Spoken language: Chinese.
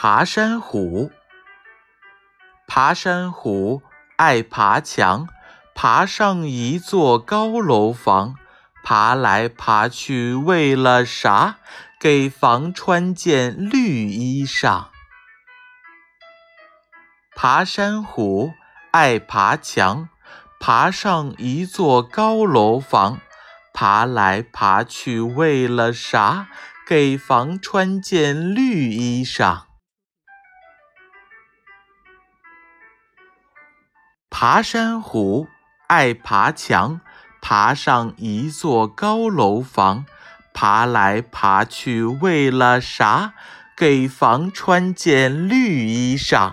爬山虎，爬山虎爱爬墙，爬上一座高楼房，爬来爬去为了啥？给房穿件绿衣裳。爬山虎爱爬墙，爬上一座高楼房，爬来爬去为了啥？给房穿件绿衣裳。爬山虎爱爬墙，爬上一座高楼房，爬来爬去为了啥？给房穿件绿衣裳。